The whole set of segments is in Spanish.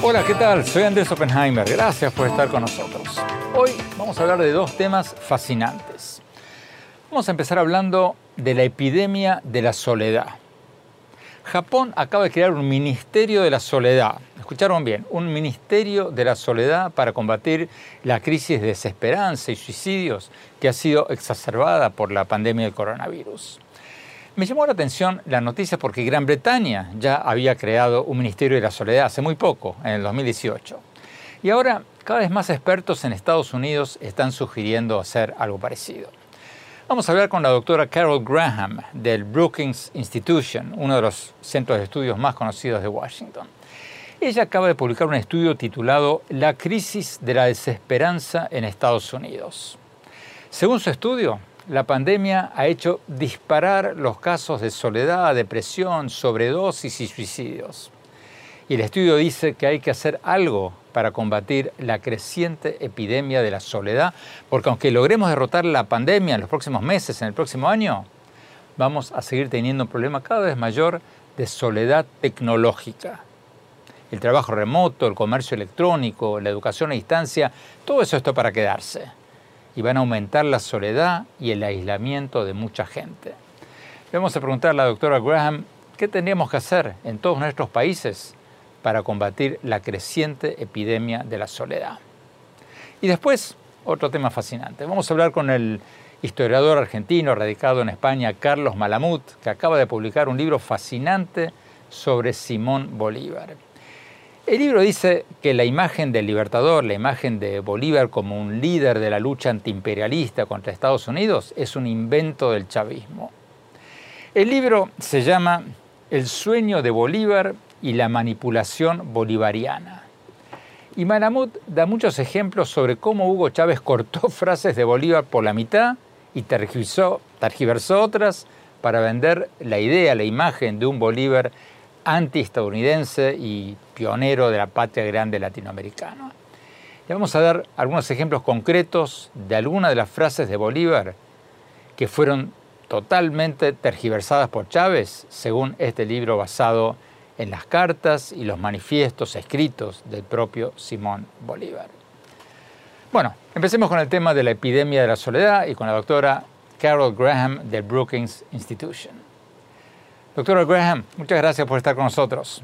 Hola, ¿qué tal? Soy Andrés Oppenheimer. Gracias por estar con nosotros. Hoy vamos a hablar de dos temas fascinantes. Vamos a empezar hablando de la epidemia de la soledad. Japón acaba de crear un Ministerio de la Soledad. Escucharon bien, un Ministerio de la Soledad para combatir la crisis de desesperanza y suicidios que ha sido exacerbada por la pandemia del coronavirus. Me llamó la atención la noticia porque Gran Bretaña ya había creado un Ministerio de la Soledad hace muy poco, en el 2018. Y ahora cada vez más expertos en Estados Unidos están sugiriendo hacer algo parecido. Vamos a hablar con la doctora Carol Graham del Brookings Institution, uno de los centros de estudios más conocidos de Washington. Ella acaba de publicar un estudio titulado La crisis de la desesperanza en Estados Unidos. Según su estudio, la pandemia ha hecho disparar los casos de soledad, depresión, sobredosis y suicidios. Y el estudio dice que hay que hacer algo para combatir la creciente epidemia de la soledad, porque aunque logremos derrotar la pandemia en los próximos meses, en el próximo año, vamos a seguir teniendo un problema cada vez mayor de soledad tecnológica. El trabajo remoto, el comercio electrónico, la educación a distancia, todo eso está para quedarse. Y van a aumentar la soledad y el aislamiento de mucha gente. vamos a preguntar a la doctora Graham qué tendríamos que hacer en todos nuestros países para combatir la creciente epidemia de la soledad. Y después, otro tema fascinante. Vamos a hablar con el historiador argentino radicado en España, Carlos Malamud, que acaba de publicar un libro fascinante sobre Simón Bolívar. El libro dice que la imagen del libertador, la imagen de Bolívar como un líder de la lucha antiimperialista contra Estados Unidos, es un invento del chavismo. El libro se llama El sueño de Bolívar y la manipulación bolivariana. Y Malamud da muchos ejemplos sobre cómo Hugo Chávez cortó frases de Bolívar por la mitad y tergiversó, tergiversó otras para vender la idea, la imagen de un Bolívar antiestadounidense y pionero de la patria grande latinoamericana. Y vamos a dar algunos ejemplos concretos de algunas de las frases de Bolívar que fueron totalmente tergiversadas por Chávez, según este libro basado en las cartas y los manifiestos escritos del propio Simón Bolívar. Bueno, empecemos con el tema de la epidemia de la soledad y con la doctora Carol Graham del Brookings Institution. Doctora Graham, muchas gracias por estar con nosotros.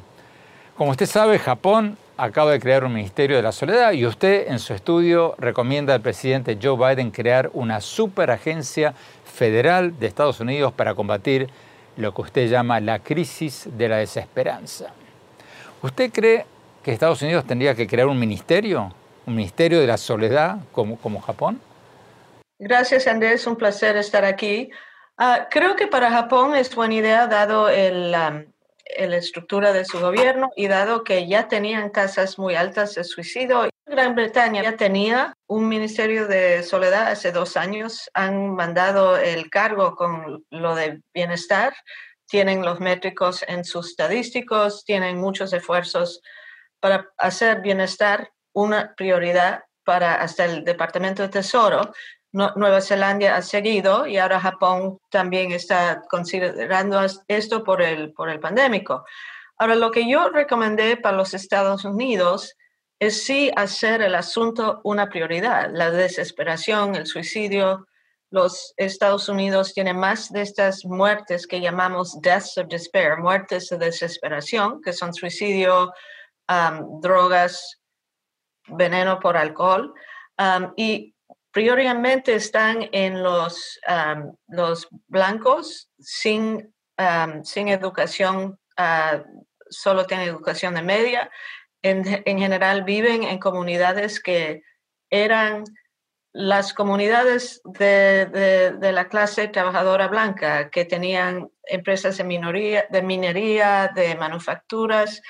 Como usted sabe, Japón acaba de crear un Ministerio de la Soledad y usted en su estudio recomienda al presidente Joe Biden crear una superagencia federal de Estados Unidos para combatir lo que usted llama la crisis de la desesperanza. ¿Usted cree que Estados Unidos tendría que crear un ministerio, un ministerio de la soledad como, como Japón? Gracias, Andrés. Un placer estar aquí. Ah, creo que para Japón es buena idea, dado el, la estructura de su gobierno y dado que ya tenían tasas muy altas de suicidio. Gran Bretaña ya tenía un ministerio de soledad hace dos años, han mandado el cargo con lo de bienestar, tienen los métricos en sus estadísticos, tienen muchos esfuerzos para hacer bienestar una prioridad para hasta el Departamento de Tesoro. Nueva Zelanda ha seguido y ahora Japón también está considerando esto por el, por el pandémico. Ahora, lo que yo recomendé para los Estados Unidos es sí hacer el asunto una prioridad. La desesperación, el suicidio. Los Estados Unidos tienen más de estas muertes que llamamos deaths of despair, muertes de desesperación, que son suicidio, drogas, veneno por alcohol. y prioritariamente están en los, los blancos sin, sin educación, ah, solo tienen educación de media. En, general viven en comunidades que eran las comunidades de, la clase trabajadora blanca que tenían empresas de, minoría, de minería, de manufacturas,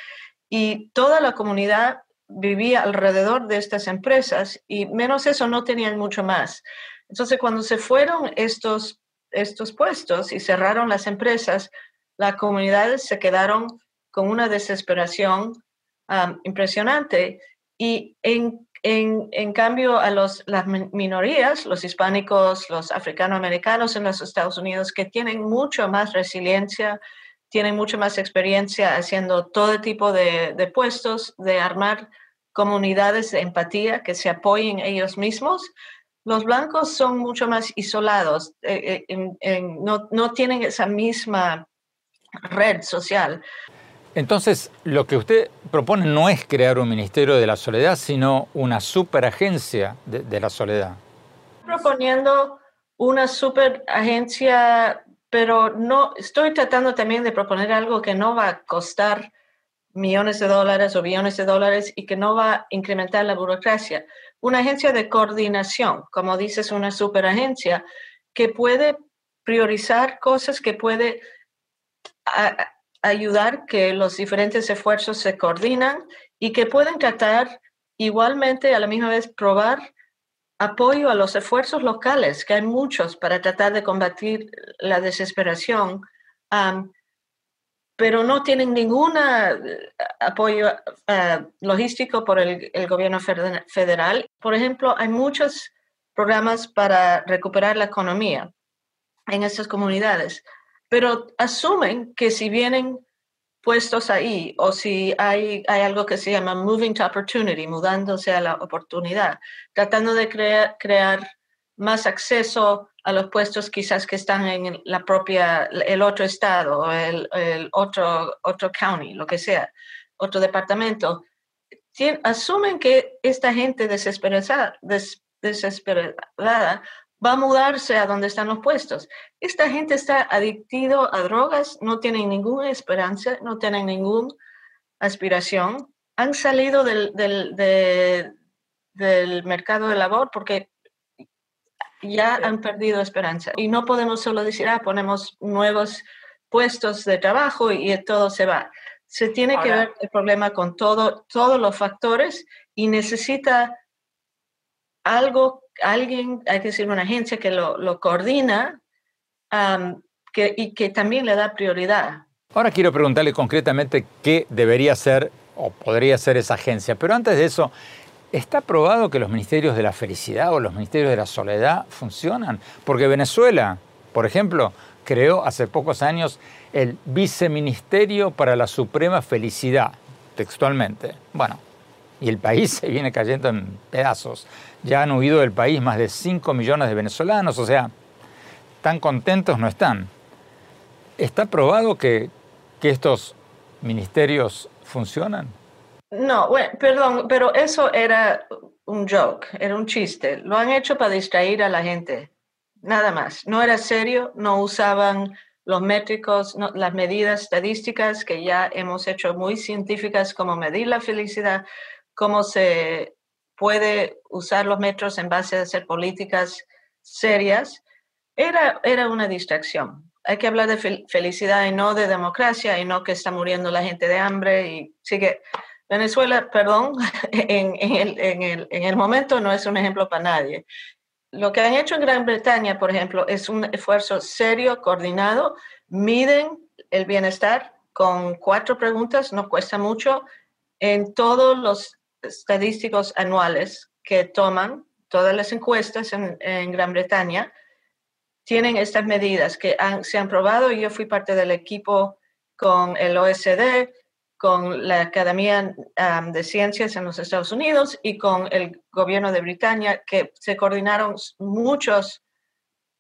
y toda la comunidad vivía alrededor de estas empresas y menos eso no tenían mucho más. Entonces, cuando se fueron estos, estos puestos y cerraron las empresas, las comunidades se quedaron con una desesperación impresionante y en en, cambio, a los, las minorías, los hispánicos, los africanoamericanos en los Estados Unidos, que tienen mucho más resiliencia, tienen mucho más experiencia haciendo todo tipo de, puestos, de armar comunidades de empatía que se apoyen ellos mismos, los blancos son mucho más isolados, eh, eh, no, no, tienen esa misma red social. Entonces, lo que usted propone no es crear un Ministerio de la Soledad, sino una superagencia de, de la soledad. Proponiendo una superagencia, pero no estoy tratando también de proponer algo que no va a costar millones de dólares o billones de dólares y que no va a incrementar la burocracia. Una agencia de coordinación, como dices, una superagencia que puede priorizar cosas, que puede ayudar que los diferentes esfuerzos se coordinan y que pueden tratar igualmente a la misma vez probar apoyo a los esfuerzos locales, que hay muchos para tratar de combatir la desesperación, pero no tienen ningún eh, apoyo eh, logístico por el, gobierno federal. Por ejemplo, hay muchos programas para recuperar la economía en estas comunidades pero asumen que si vienen puestos ahí o si hay, hay algo que se llama moving to opportunity, mudándose a la oportunidad, tratando de crear, crear más acceso a los puestos quizás que están en la propia, el otro estado, o el, otro, otro county, lo que sea, otro departamento, asumen que esta gente desesperada, desesperada va a mudarse a donde están los puestos. Esta gente está adictido a drogas, no tienen ninguna esperanza, no tienen ninguna aspiración. Han salido del, del, mercado de labor porque ya han perdido esperanza. Y no podemos solo decir, ah, ponemos nuevos puestos de trabajo y, todo se va. Se tiene que ver el problema con todo, todos los factores y necesita algo alguien, hay que decir una agencia que lo, coordina que, y que también le da prioridad. Ahora quiero preguntarle concretamente qué debería ser o podría ser esa agencia, pero antes de eso, ¿está probado que los ministerios de la felicidad o los ministerios de la soledad funcionan? Porque Venezuela, por ejemplo, creó hace pocos años el Viceministerio para la Suprema Felicidad, textualmente. Bueno, y el país se viene cayendo en pedazos. Ya han huido del país más de 5 millones de venezolanos, o sea, tan contentos no están. ¿Está probado que, estos ministerios funcionan? No, bueno, perdón, pero eso era un joke, era un chiste. Lo han hecho para distraer a la gente, nada más. No era serio, no usaban los métricos, las medidas estadísticas que ya hemos hecho muy científicas como medir la felicidad, cómo se puede usar los metros en base a hacer políticas serias, era, era una distracción. Hay que hablar de felicidad y no de democracia y no que está muriendo la gente de hambre y sigue. Venezuela, perdón, en, el, en, el, en el momento no es un ejemplo para nadie. Lo que han hecho en Gran Bretaña, por ejemplo, es un esfuerzo serio, coordinado, miden el bienestar con cuatro preguntas, no cuesta mucho, en todos los estadísticos anuales que toman todas las encuestas en, Gran Bretaña tienen estas medidas que se han probado. Yo fui parte del equipo con el OSD, con la Academia de Ciencias en los Estados Unidos y con el gobierno de Britania, que se coordinaron muchos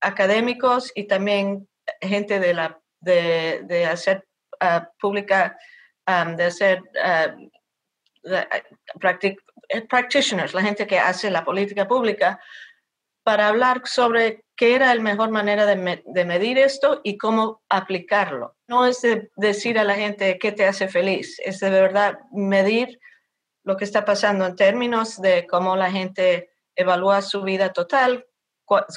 académicos y también gente de, la, de, hacer ah, pública, de hacer ah, eh, practitioners, la gente que hace la política pública, para hablar sobre qué era la mejor manera de, medir esto y cómo aplicarlo. No es de decir a la gente qué te hace feliz, es de verdad medir lo que está pasando en términos de cómo la gente evalúa su vida total,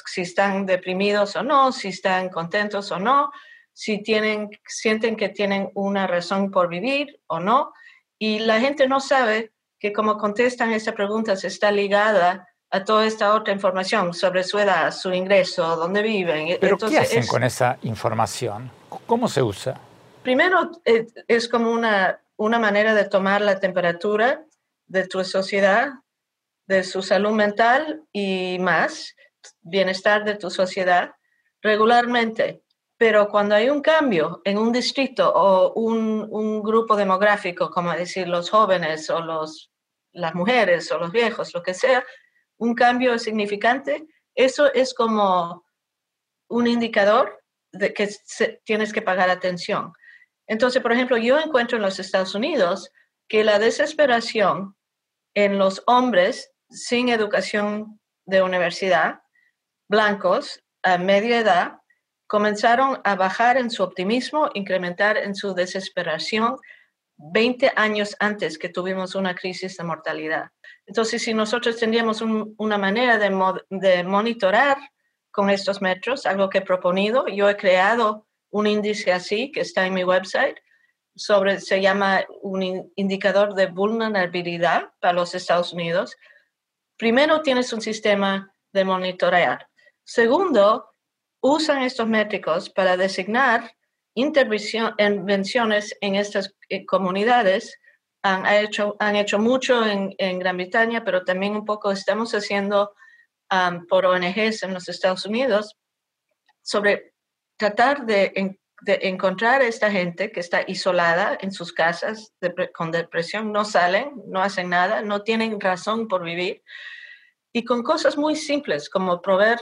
si están deprimidos o no, si están contentos o no, si tienen, sienten que tienen una razón por vivir o no. Y la gente no sabe que como contestan esta pregunta está ligada a toda esta otra información sobre su edad, su ingreso, dónde viven. ¿Pero qué hacen con esa información? ¿Cómo se usa? Primero, eh, es como una, una manera de tomar la temperatura de tu sociedad, de su salud mental y más, bienestar de tu sociedad regularmente. Pero cuando hay un cambio en un distrito o un, un grupo demográfico, como decir los jóvenes o los, las mujeres o los viejos, lo que sea, un cambio significante, eso es como un indicador de que tienes que pagar atención. Entonces, por ejemplo, yo encuentro en los Estados Unidos que la desesperación en los hombres sin educación de universidad, blancos, a media edad, comenzaron a bajar en su optimismo, incrementar en su desesperación 20 años antes que tuvimos una crisis de mortalidad. Entonces, si nosotros tendríamos una manera de, de, monitorar con estos metros, algo que he proponido, yo he creado un índice así que está en mi website, sobre, se llama un indicador de vulnerabilidad para los Estados Unidos. Primero, tienes un sistema de monitorear. Segundo, usan estos métricos para designar intervenciones en estas eh, comunidades. Han hecho, han hecho mucho en, Gran Bretaña, pero también un poco estamos haciendo por ONGs en los Estados Unidos sobre tratar de, encontrar a esta gente que está isolada en sus casas con depresión, no salen, no hacen nada, no tienen razón por vivir, y con cosas muy simples como proveer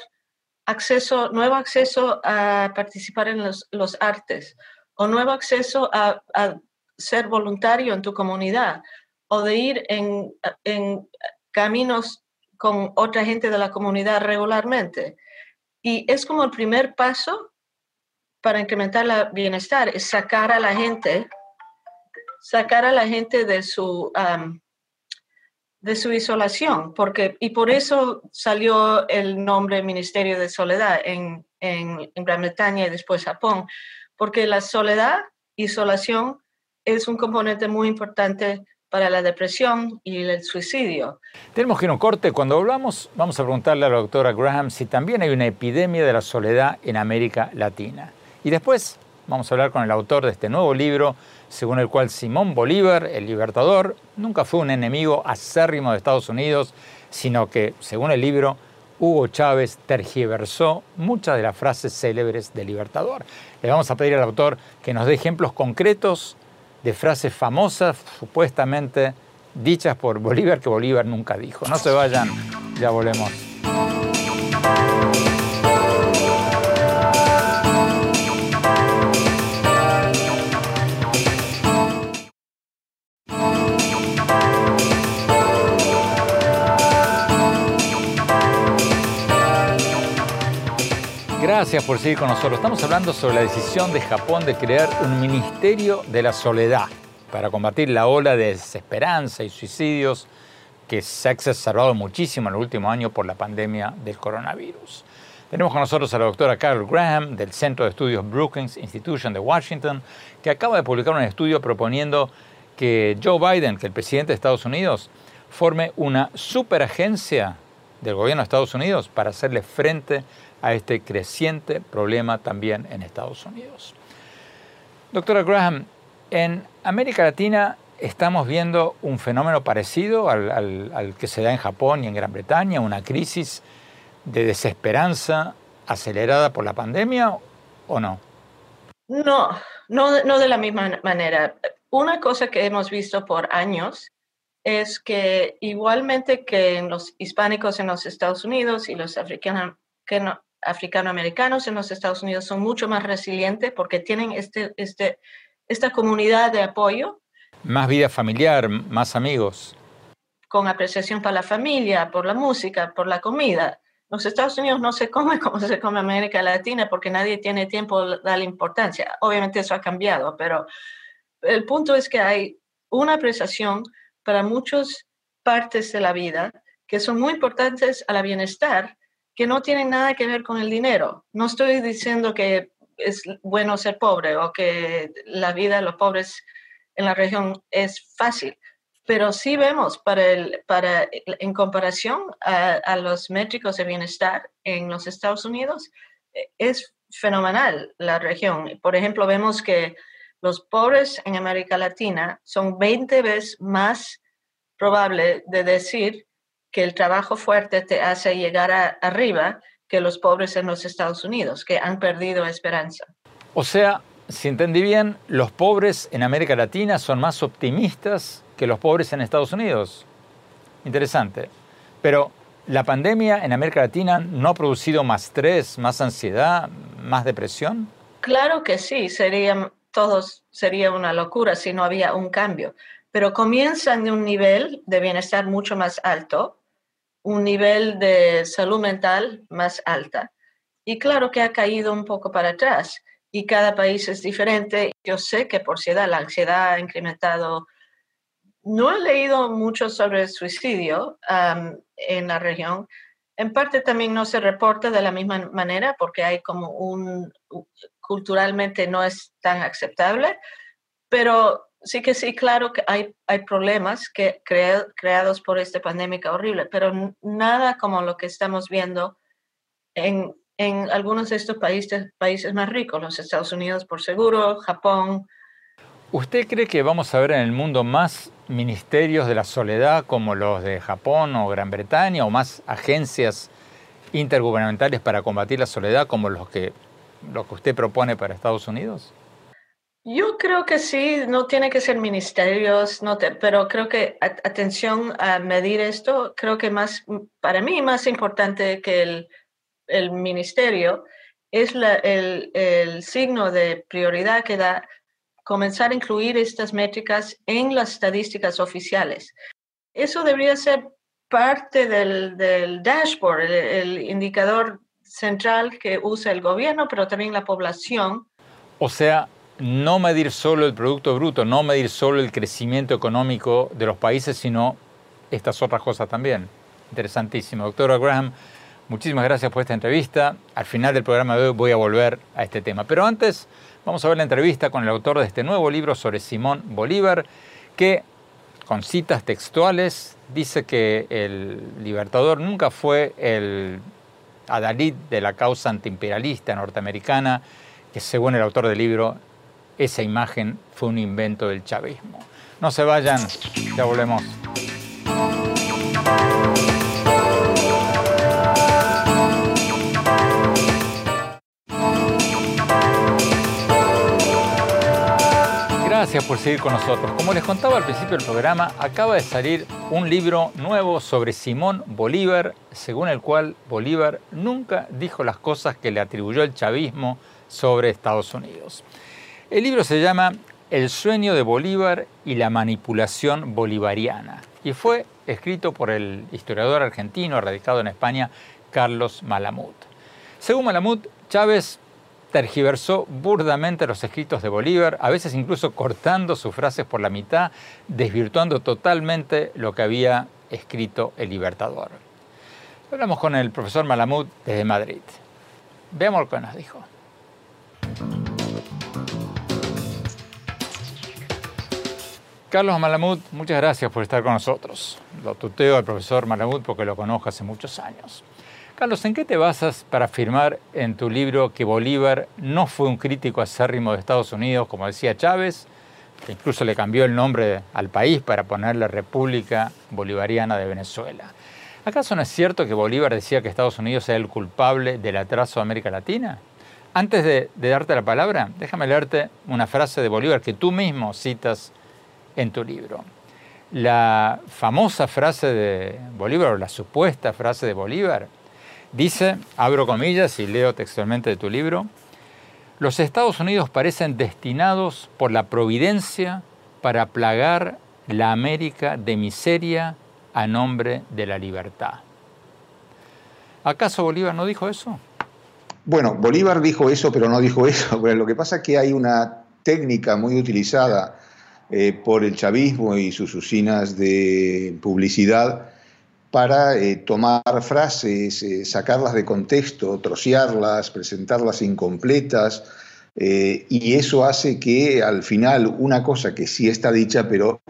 acceso, nuevo acceso a participar en los, artes o nuevo acceso a, ser voluntario en tu comunidad o de ir en, caminos con otra gente de la comunidad regularmente. Y es como el primer paso para incrementar el bienestar, es sacar a la gente, sacar a la gente de su de su isolación, porque, y por eso salió el nombre Ministerio de Soledad en, en, Gran Bretaña y después Japón, porque la soledad, isolación, es un componente muy importante para la depresión y el suicidio. Tenemos que ir a un corte. Cuando hablamos, vamos a preguntarle a la doctora Graham si también hay una epidemia de la soledad en América Latina. Y después vamos a hablar con el autor de este nuevo libro, según el cual Simón Bolívar, el libertador, nunca fue un enemigo acérrimo de Estados Unidos, sino que, según el libro, Hugo Chávez tergiversó muchas de las frases célebres del libertador. Le vamos a pedir al autor que nos dé ejemplos concretos de frases famosas, supuestamente dichas por Bolívar, que Bolívar nunca dijo. No se vayan, ya volvemos. Gracias por seguir con nosotros. Estamos hablando sobre la decisión de Japón de crear un Ministerio de la Soledad para combatir la ola de desesperanza y suicidios que se ha exacerbado muchísimo en el último año por la pandemia del coronavirus. Tenemos con nosotros a la doctora Carol Graham del Centro de Estudios Brookings Institution de Washington, que acaba de publicar un estudio proponiendo que Joe Biden, que el presidente de Estados Unidos, forme una superagencia del gobierno de Estados Unidos para hacerle frente a este creciente problema también en Estados Unidos. Doctora Graham, en América Latina estamos viendo un fenómeno parecido al, que se da en Japón y en Gran Bretaña, una crisis de desesperanza acelerada por la pandemia o no? No, no, no de la misma manera. Una cosa que hemos visto por años es que igualmente que en los hispánicos en los Estados Unidos y los africanos, africanoamericanos en los Estados Unidos son mucho más resilientes porque tienen este, este, esta comunidad de apoyo. Más vida familiar, más amigos. Con apreciación para la familia, por la música, por la comida. Los Estados Unidos no se come como se come en América Latina porque nadie tiene tiempo de darle importancia. Obviamente eso ha cambiado, pero el punto es que hay una apreciación para muchas partes de la vida que son muy importantes a la bienestar, que no tienen nada que ver con el dinero. No estoy diciendo que es bueno ser pobre o que la vida de los pobres en la región es fácil, pero sí vemos para el, para, en comparación a, a los métricos de bienestar en los Estados Unidos, es fenomenal la región. Por ejemplo, vemos que los pobres en América Latina son 20 veces más probable de decir que el trabajo fuerte te hace llegar arriba que los pobres en los Estados Unidos, que han perdido esperanza. O sea, si entendí bien, los pobres en América Latina son más optimistas que los pobres en Estados Unidos. Interesante. Pero ¿La pandemia en América Latina no ha producido más estrés, más ansiedad, más depresión? Claro que sí, sería, todos, sería una locura si no había un cambio, pero comienzan de un nivel de bienestar mucho más alto, un nivel de salud mental más alta. Y claro que ha caído un poco para atrás y cada país es diferente. Yo sé que por ciudad la ansiedad ha incrementado no he leído mucho sobre el suicidio en la región. En parte también no se reporta de la misma manera porque hay como un, culturalmente no es tan aceptable, pero sí que sí, claro que hay, hay problemas que creados por esta pandemia horrible, pero nada como lo que estamos viendo en, en algunos de estos países, países más ricos, los Estados Unidos por seguro, Japón. ¿Usted cree que vamos a ver en el mundo más ministerios de la soledad como los de Japón o Gran Bretaña o más agencias intergubernamentales para combatir la soledad como los que, lo que usted propone para Estados Unidos? Yo creo que sí, no tiene que ser ministerios, no pero creo que atención a medir esto, creo que más, para mí más importante que el, el ministerio es la, el, el signo de prioridad que da comenzar a incluir estas métricas en las estadísticas oficiales. Eso debería ser parte del, dashboard, el, indicador central que usa el gobierno, pero también la población. O sea, no medir solo el Producto Bruto, no medir solo el crecimiento económico de los países, sino estas otras cosas también. Interesantísimo. Doctora Graham, muchísimas gracias por esta entrevista. Al final del programa de hoy voy a volver a este tema. Pero antes Vamos a ver la entrevista con el autor de este nuevo libro sobre Simón Bolívar, que con citas textuales dice que el libertador nunca fue el adalid de la causa antiimperialista norteamericana, que según el autor del libro, esa imagen fue un invento del chavismo. No se vayan, ya volvemos. Gracias por seguir con nosotros. Como les contaba al principio del programa, acaba de salir un libro nuevo sobre Simón Bolívar, según el cual Bolívar nunca dijo las cosas que le atribuyó el chavismo sobre Estados Unidos. El libro se llama El sueño de Bolívar y la manipulación bolivariana y fue escrito por el historiador argentino radicado en España, Carlos Malamud. Según Malamud, Chávez tergiversó burdamente los escritos de Bolívar, a veces incluso cortando sus frases por la mitad, desvirtuando totalmente lo que había escrito el Libertador. Hablamos con el profesor Malamud desde Madrid. Veamos lo que nos dijo. Carlos Malamud, muchas gracias por estar con nosotros. Lo tuteo al profesor Malamud porque lo conozco hace muchos años. Carlos, ¿en qué te basas para afirmar en tu libro que Bolívar no fue un crítico acérrimo de Estados Unidos, como decía Chávez, que incluso le cambió el nombre al país para ponerle República Bolivariana de Venezuela? ¿Acaso no es cierto que Bolívar decía que Estados Unidos era el culpable del atraso de América Latina? Antes de, de darte la palabra, déjame leerte una frase de Bolívar que tú mismo citas en tu libro. La famosa frase de Bolívar, o la supuesta frase de Bolívar, Dice, abro comillas y leo textualmente de tu libro, los Estados Unidos parecen destinados por la providencia para plagar la América de miseria a nombre de la libertad. ¿Acaso Bolívar no dijo eso? Bueno, Bolívar dijo eso, pero no dijo eso. lo que pasa es que hay una técnica muy utilizada eh, por el chavismo y sus usinas de publicidad para eh, tomar frases, eh, sacarlas de contexto, trocearlas, presentarlas incompletas, y eso hace que al final una cosa que sí está dicha, pero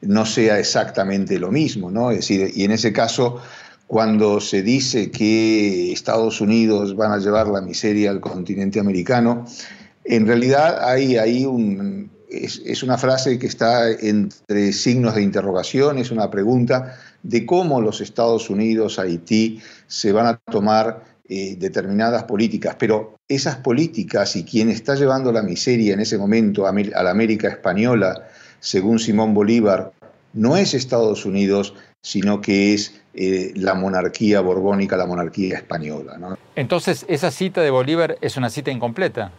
no sea exactamente lo mismo, ¿no? Es decir, y en ese caso, cuando se dice que Estados Unidos van a llevar la miseria al continente americano, en realidad hay ahí un, es, una frase que está entre signos de interrogación, es una pregunta de cómo los Estados Unidos, Haití, se van a tomar eh, determinadas políticas, pero esas políticas y quien está llevando la miseria en ese momento a, la América española, según Simón Bolívar, no es Estados Unidos, sino que es eh, la monarquía borbónica, la monarquía española. Entonces, esa cita de Bolívar es una cita incompleta.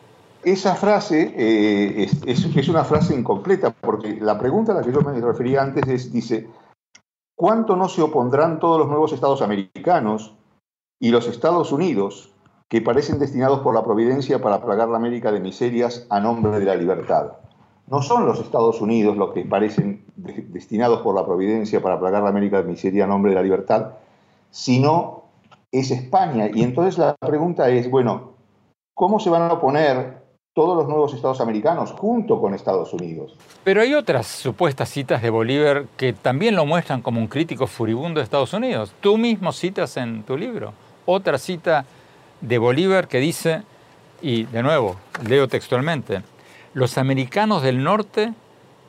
Esa frase eh, es, una frase incompleta, porque la pregunta a la que yo me refería antes es, dice, ¿cuánto no se opondrán todos los nuevos estados americanos y los Estados Unidos que parecen destinados por la providencia para plagar la América de miserias a nombre de la libertad? No son los Estados Unidos los que parecen destinados por la providencia para plagar la América de miseria a nombre de la libertad, sino es España. Y entonces la pregunta es, bueno, ¿cómo se van a oponer todos los nuevos estados americanos junto con Estados Unidos. Pero hay otras supuestas citas de Bolívar que también lo muestran como un crítico furibundo de Estados Unidos. Tú mismo citas en tu libro otra cita de Bolívar que dice, y de nuevo, leo textualmente, los americanos del norte,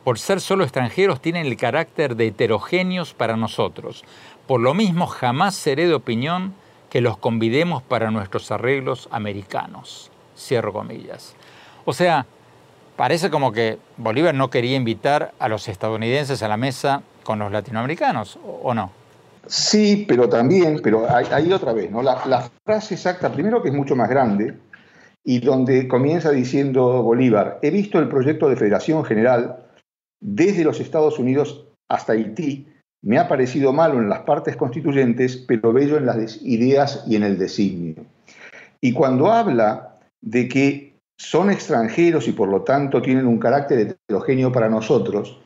por ser solo extranjeros, tienen el carácter de heterogéneos para nosotros. Por lo mismo, jamás seré de opinión que los convidemos para nuestros arreglos americanos. Cierro comillas. O sea, parece como que Bolívar no quería invitar a los estadounidenses a la mesa con los latinoamericanos, ¿o no? Sí, pero también, pero ahí otra vez, ¿no? La, frase exacta, primero que es mucho más grande, y donde comienza diciendo Bolívar, he visto el proyecto de Federación General desde los Estados Unidos hasta Haití, me ha parecido malo en las partes constituyentes, pero bello en las ideas y en el designio. Y cuando habla de que son extranjeros y por lo tanto tienen un carácter heterogéneo para nosotros,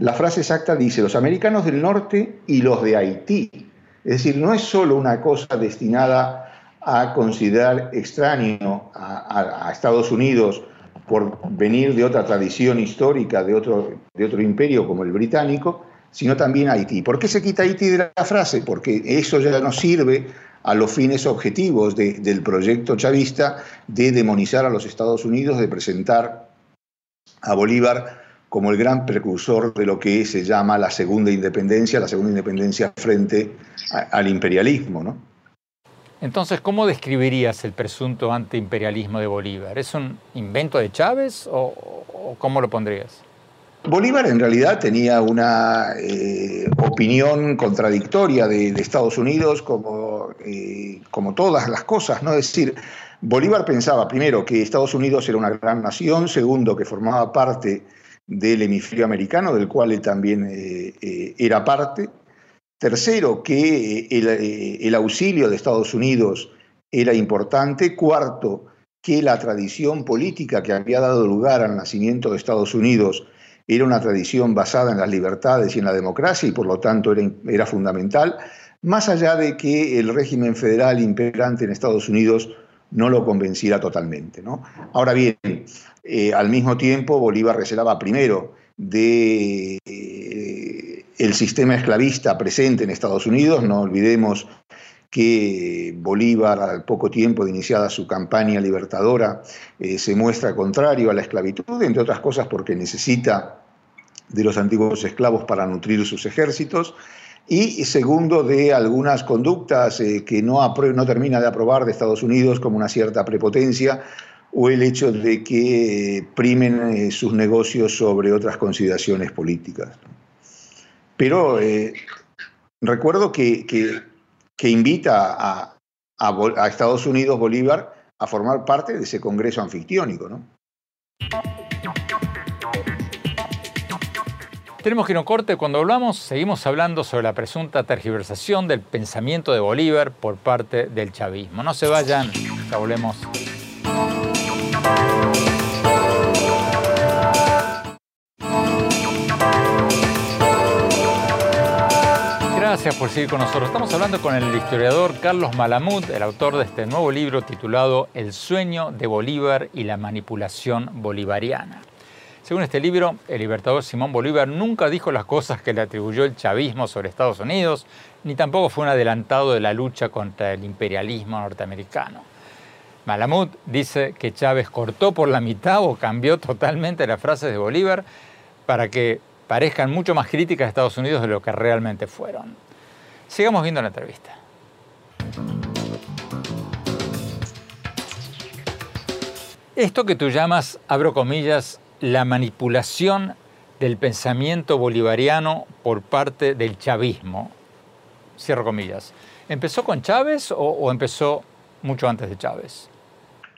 la frase exacta dice los americanos del norte y los de Haití. Es decir, no es solo una cosa destinada a considerar extraño a, Estados Unidos por venir de otra tradición histórica, de otro, de otro imperio como el británico, sino también Haití. ¿Por qué se quita Haití de la frase? Porque eso ya no sirve a los fines objetivos del proyecto chavista de demonizar a los Estados Unidos, de presentar a Bolívar como el gran precursor de lo que se llama la segunda independencia, la segunda independencia frente al imperialismo. ¿no? Entonces, ¿cómo describirías el presunto antiimperialismo de Bolívar? ¿Es un invento de Chávez o cómo lo pondrías? Bolívar en realidad tenía una eh, opinión contradictoria de, Estados Unidos como, eh, como todas las cosas, ¿no? Es decir, Bolívar pensaba primero que Estados Unidos era una gran nación, segundo que formaba parte del hemisferio americano, del cual él también eh, era parte, tercero que el, el auxilio de Estados Unidos era importante, cuarto que la tradición política que había dado lugar al nacimiento de Estados Unidos era una tradición basada en las libertades y en la democracia y por lo tanto era, fundamental, más allá de que el régimen federal imperante en Estados Unidos no lo convenciera totalmente. Ahora bien, eh, al mismo tiempo Bolívar reservaba primero de eh, el sistema esclavista presente en Estados Unidos, no olvidemos que Bolívar, al poco tiempo de iniciada su campaña libertadora, eh, se muestra contrario a la esclavitud, entre otras cosas porque necesita de los antiguos esclavos para nutrir sus ejércitos, y segundo, de algunas conductas eh, que no, no termina de aprobar de Estados Unidos, como una cierta prepotencia o el hecho de que primen eh, sus negocios sobre otras consideraciones políticas. Pero eh, recuerdo que, que, invita a, a, a Estados Unidos Bolívar a formar parte de ese Congreso anfictiónico. ¿no? Tenemos que un corte. Cuando hablamos, seguimos hablando sobre la presunta tergiversación del pensamiento de Bolívar por parte del chavismo. No se vayan, ya volvemos. Gracias por seguir con nosotros. Estamos hablando con el historiador Carlos Malamud, el autor de este nuevo libro titulado El sueño de Bolívar y la manipulación bolivariana. Según este libro, el libertador Simón Bolívar nunca dijo las cosas que le atribuyó el chavismo sobre Estados Unidos, ni tampoco fue un adelantado de la lucha contra el imperialismo norteamericano. Malamud dice que Chávez cortó por la mitad o cambió totalmente las frases de Bolívar para que parezcan mucho más críticas a Estados Unidos de lo que realmente fueron. Sigamos viendo la entrevista. Esto que tú llamas, abro comillas, la manipulación del pensamiento bolivariano por parte del chavismo, cierro comillas, ¿empezó con Chávez o, empezó mucho antes de Chávez?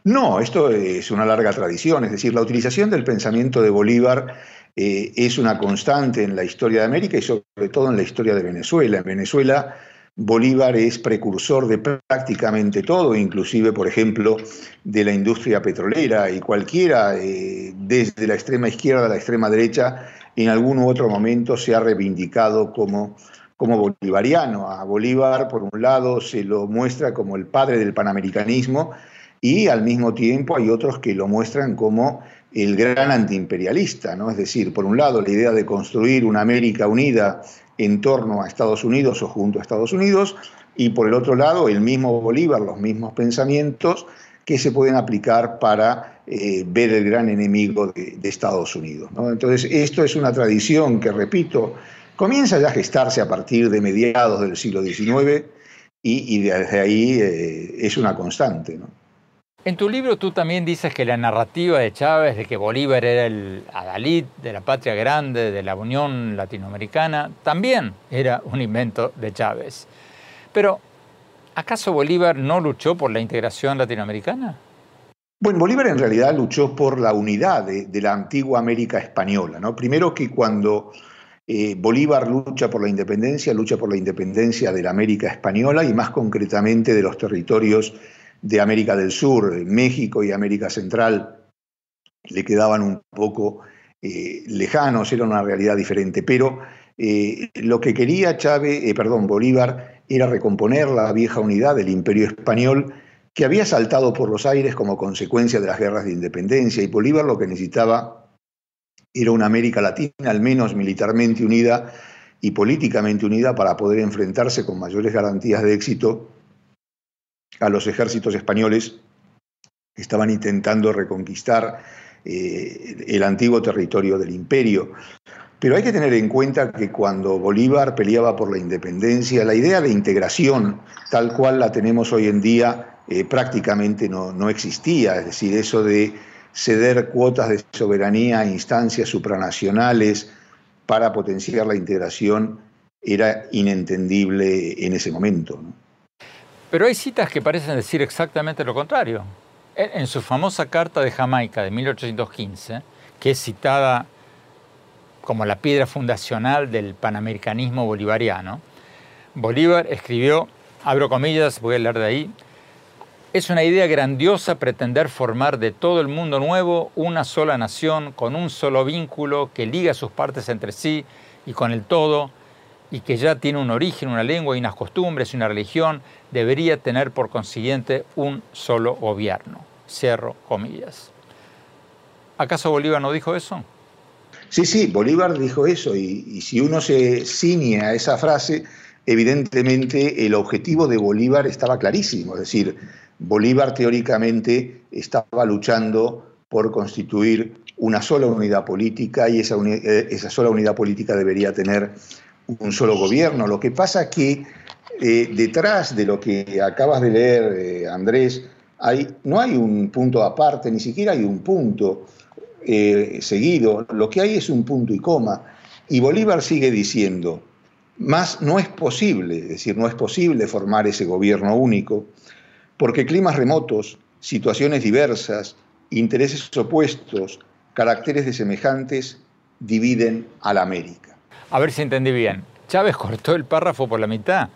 No, esto es una larga tradición, es decir, la utilización del pensamiento de Bolívar eh, es una constante en la historia de América y sobre todo en la historia de Venezuela. En Venezuela, Bolívar es precursor de prácticamente todo, inclusive, por ejemplo, de la industria petrolera y cualquiera, eh, desde la extrema izquierda a la extrema derecha, en algún u otro momento se ha reivindicado como, como bolivariano. A Bolívar, por un lado, se lo muestra como el padre del panamericanismo y al mismo tiempo hay otros que lo muestran como el gran antiimperialista, ¿no? Es decir, por un lado, la idea de construir una América unida en torno a Estados Unidos o junto a Estados Unidos, y por el otro lado, el mismo Bolívar, los mismos pensamientos que se pueden aplicar para eh, ver el gran enemigo de, Estados Unidos. Entonces, esto es una tradición que, repito, comienza ya a gestarse a partir de mediados del siglo XIX y, desde ahí eh, es una constante. En tu libro tú también dices que la narrativa de Chávez de que Bolívar era el adalid de la patria grande, de la Unión Latinoamericana, también era un invento de Chávez. Pero, ¿acaso Bolívar no luchó por la integración latinoamericana? Bueno, Bolívar en realidad luchó por la unidad de, la antigua América española. ¿no? Primero que cuando eh, Bolívar lucha por la independencia, lucha por la independencia de la América española y más concretamente de los territorios de América del Sur, México y América Central le quedaban un poco eh, lejanos, era una realidad diferente. Pero eh, lo que quería Chávez, eh, perdón, Bolívar era recomponer la vieja unidad del Imperio español que había saltado por los aires como consecuencia de las guerras de independencia y Bolívar lo que necesitaba era una América Latina al menos militarmente unida y políticamente unida para poder enfrentarse con mayores garantías de éxito a los ejércitos españoles que estaban intentando reconquistar eh, el antiguo territorio del imperio. Pero hay que tener en cuenta que cuando Bolívar peleaba por la independencia, la idea de integración tal cual la tenemos hoy en día eh, prácticamente no, no existía. Es decir, eso de ceder cuotas de soberanía a instancias supranacionales para potenciar la integración era inentendible en ese momento. Pero hay citas que parecen decir exactamente lo contrario. En su famosa Carta de Jamaica de 1815, que es citada como la piedra fundacional del panamericanismo bolivariano, Bolívar escribió, abro comillas, voy a leer de ahí, es una idea grandiosa pretender formar de todo el mundo nuevo una sola nación con un solo vínculo que liga sus partes entre sí y con el todo, y que ya tiene un origen, una lengua y unas costumbres y una religión, debería tener por consiguiente un solo gobierno. Cierro comillas. ¿Acaso Bolívar no dijo eso? Sí, sí, Bolívar dijo eso y, si uno se ciñe a esa frase, evidentemente el objetivo de Bolívar estaba clarísimo, es decir, Bolívar teóricamente estaba luchando por constituir una sola unidad política y esa, eh, esa sola unidad política debería tener un solo gobierno. Lo que pasa que eh, detrás de lo que acabas de leer, eh, Andrés, no hay un punto aparte, ni siquiera hay un punto eh, seguido. Lo que hay es un punto y coma. Y Bolívar sigue diciendo, más no es posible, es decir, no es posible formar ese gobierno único, porque climas remotos, situaciones diversas, intereses opuestos, caracteres de semejantes dividen a la América. A ver si entendí bien. ¿Chávez cortó el párrafo por la mitad?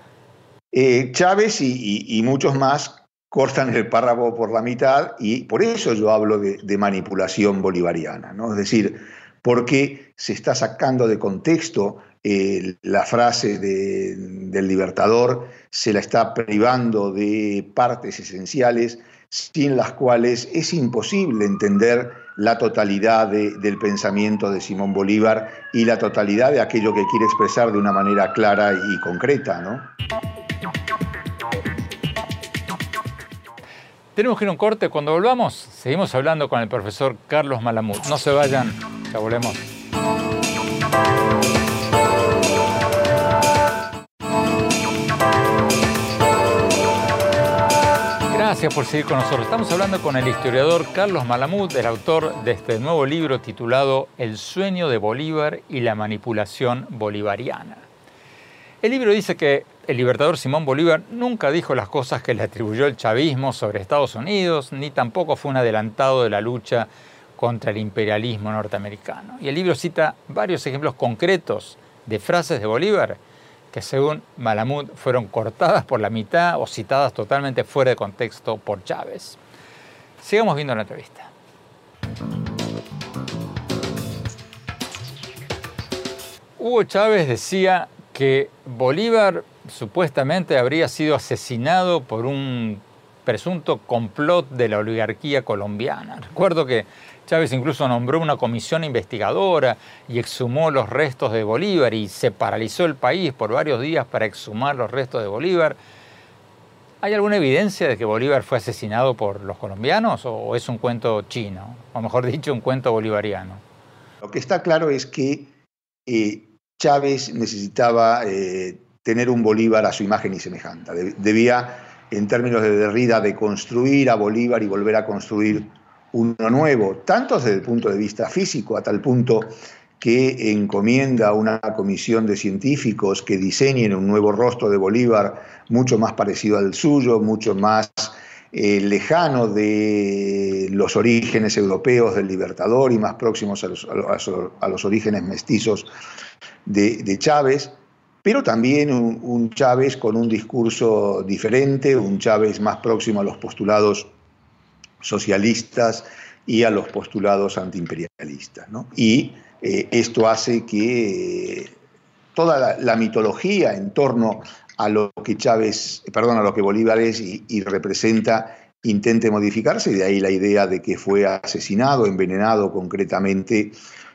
Eh, Chávez y, muchos más cortan el párrafo por la mitad y por eso yo hablo de, manipulación bolivariana, ¿no? Es decir, porque se está sacando de contexto la frase del libertador se la está privando de partes esenciales sin las cuales es imposible entender la totalidad del pensamiento de Simón Bolívar y la totalidad de aquello que quiere expresar de una manera clara y concreta. ¿no? Tenemos que ir a un corte. Cuando volvamos, seguimos hablando con el profesor Carlos Malamud. No se vayan, ya volvemos. Gracias por seguir con nosotros. Estamos hablando con el historiador Carlos Malamud, el autor de este nuevo libro titulado El sueño de Bolívar y la manipulación bolivariana. El libro dice que el libertador Simón Bolívar nunca dijo las cosas que le atribuyó el chavismo sobre Estados Unidos, ni tampoco fue un adelantado de la lucha contra el imperialismo norteamericano. Y el libro cita varios ejemplos concretos de frases de Bolívar que según Malamud fueron cortadas por la mitad o citadas totalmente fuera de contexto por Chávez. Sigamos viendo la entrevista. Hugo Chávez decía que Bolívar supuestamente habría sido asesinado por un presunto complot de la oligarquía colombiana. Recuerdo que Chávez incluso nombró una comisión investigadora y exhumó los restos de Bolívar y se paralizó el país por varios días para exhumar los restos de Bolívar. ¿Hay alguna evidencia de que Bolívar fue asesinado por los colombianos o es un cuento chino? O mejor dicho, un cuento bolivariano. Lo que está claro es que eh, Chávez necesitaba eh, tener un Bolívar a su imagen y semejanza. Debía, en términos de Derrida, de construir a Bolívar y volver a construir uno nuevo, tanto desde el punto de vista físico, a tal punto que encomienda a una comisión de científicos que diseñen un nuevo rostro de Bolívar mucho más parecido al suyo, mucho más eh, lejano de los orígenes europeos del Libertador y más próximos a los, orígenes mestizos de, Chávez, pero también un, un Chávez con un discurso diferente, un Chávez más próximo a los postulados socialistas y a los postulados antiimperialistas. Y eh, esto hace que eh, toda la, mitología en torno a lo que Chávez, perdón, a lo que Bolívar es y, representa intente modificarse, y de ahí la idea de que fue asesinado, envenenado concretamente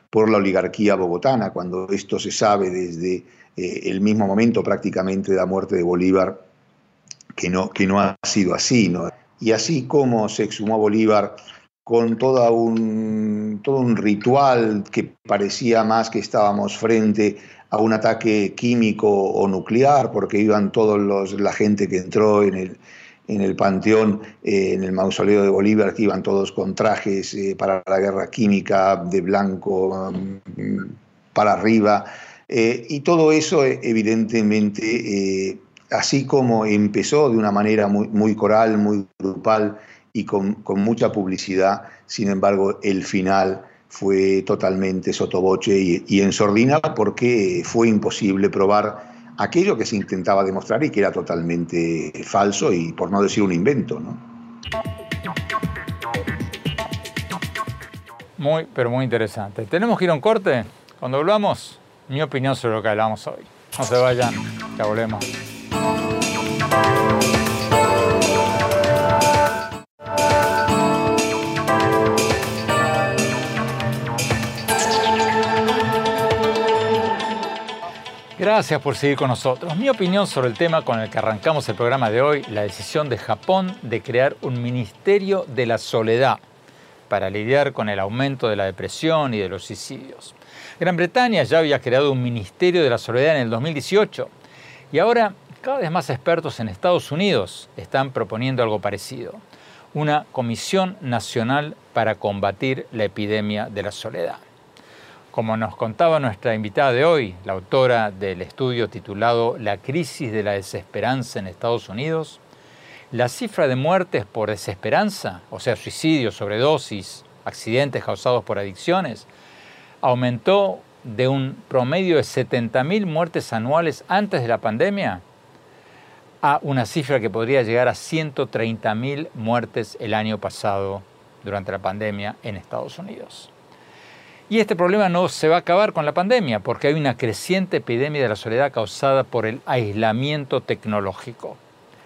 por la oligarquía bogotana, cuando esto se sabe desde eh, el mismo momento prácticamente de la muerte de Bolívar, que no, que no ha sido así. ¿no? Y así como se exhumó Bolívar con todo un, todo un ritual que parecía más que estábamos frente a un ataque químico o nuclear, porque iban todos la gente que entró en el, en el panteón, eh, en el mausoleo de Bolívar, que iban todos con trajes eh, para la guerra química, de blanco mm, para arriba. Eh, y todo eso evidentemente así como empezó de una manera muy, coral, muy grupal y con, mucha publicidad, sin embargo, el final fue totalmente sotoboche y, y, porque fue imposible probar aquello que se intentaba demostrar y que era totalmente falso y por no decir un invento. ¿no? Muy, pero muy interesante. ¿Tenemos que ir a un corte? Cuando volvamos, mi opinión sobre lo que hablamos hoy. No se vayan, ya volvemos. Gracias por seguir con nosotros. Mi opinión sobre el tema con el que arrancamos el programa de hoy, la decisión de Japón de crear un Ministerio de la Soledad para lidiar con el aumento de la depresión y de los suicidios. Gran Bretaña ya había creado un Ministerio de la Soledad en el 2018 y ahora cada vez más expertos en Estados Unidos están proponiendo algo parecido, una Comisión Nacional para combatir la epidemia de la soledad. Como nos contaba nuestra invitada de hoy, la autora del estudio titulado La crisis de la desesperanza en Estados Unidos, la cifra de muertes por desesperanza, o sea, suicidios, sobredosis, accidentes causados por adicciones, aumentó de un promedio de 70.000 muertes anuales antes de la pandemia a una cifra que podría llegar a 130.000 muertes el año pasado durante la pandemia en Estados Unidos. Y este problema no se va a acabar con la pandemia, porque hay una creciente epidemia de la soledad causada por el aislamiento tecnológico,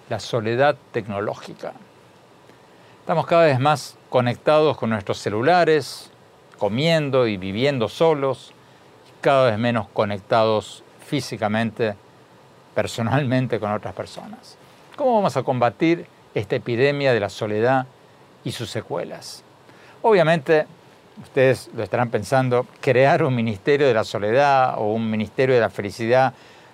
la soledad tecnológica. Estamos cada vez más conectados con nuestros celulares, comiendo y viviendo solos, cada vez menos conectados físicamente, personalmente con otras personas. ¿Cómo vamos a combatir esta epidemia de la soledad y sus secuelas? Obviamente ustedes lo estarán pensando, crear un ministerio de la soledad o un ministerio de la felicidad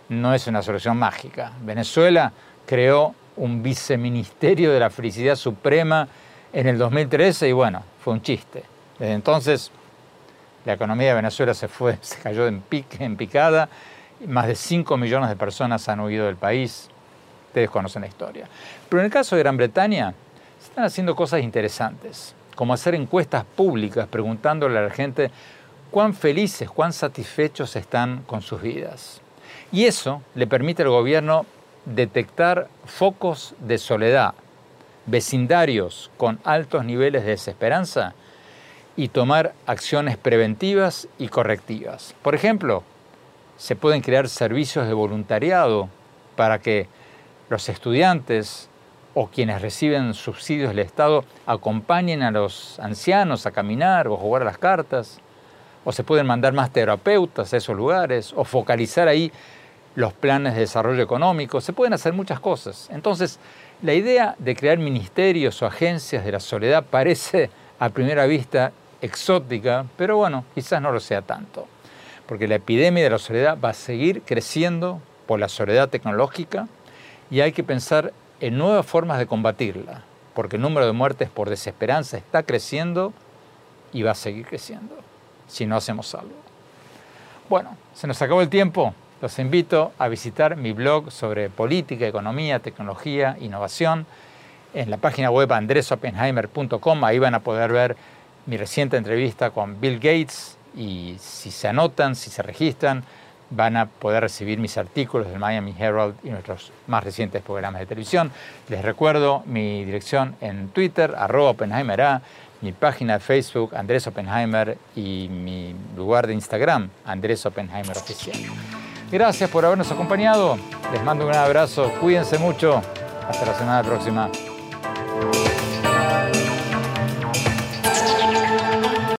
no es una solución mágica. Venezuela creó un viceministerio de la felicidad suprema en el 2013 y bueno, fue un chiste. Desde entonces la economía de Venezuela se fue, se cayó en, pique, en picada, más de 5 millones de personas han huido del país. Ustedes conocen la historia. Pero en el caso de Gran Bretaña, se están haciendo cosas interesantes como hacer encuestas públicas preguntándole a la gente cuán felices, cuán satisfechos están con sus vidas. Y eso le permite al gobierno detectar focos de soledad, vecindarios con altos niveles de desesperanza y tomar acciones preventivas y correctivas. Por ejemplo, se pueden crear servicios de voluntariado para que los estudiantes o quienes reciben subsidios del Estado acompañen a los ancianos a caminar o jugar a las cartas, o se pueden mandar más terapeutas a esos lugares, o focalizar ahí los planes de desarrollo económico, se pueden hacer muchas cosas. Entonces, la idea de crear ministerios o agencias de la soledad parece a primera vista exótica, pero bueno, quizás no lo sea tanto, porque la epidemia de la soledad va a seguir creciendo por la soledad tecnológica y hay que pensar en nuevas formas de combatirla, porque el número de muertes por desesperanza está creciendo y va a seguir creciendo si no hacemos algo. Bueno, se nos acabó el tiempo. Los invito a visitar mi blog sobre política, economía, tecnología, innovación en la página web andresopenheimer.com. Ahí van a poder ver mi reciente entrevista con Bill Gates y si se anotan, si se registran, van a poder recibir mis artículos del Miami Herald y nuestros más recientes programas de televisión. Les recuerdo mi dirección en Twitter, arroba Oppenheimer mi página de Facebook, Andrés Oppenheimer, y mi lugar de Instagram, Andrés Oppenheimer Oficial. Gracias por habernos acompañado. Les mando un gran abrazo. Cuídense mucho. Hasta la semana próxima.